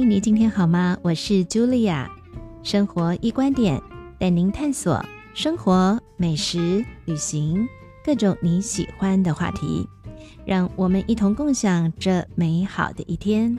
你今天好吗？我是 Julia，生活一观点带您探索生活、美食、旅行各种你喜欢的话题，让我们一同共享这美好的一天。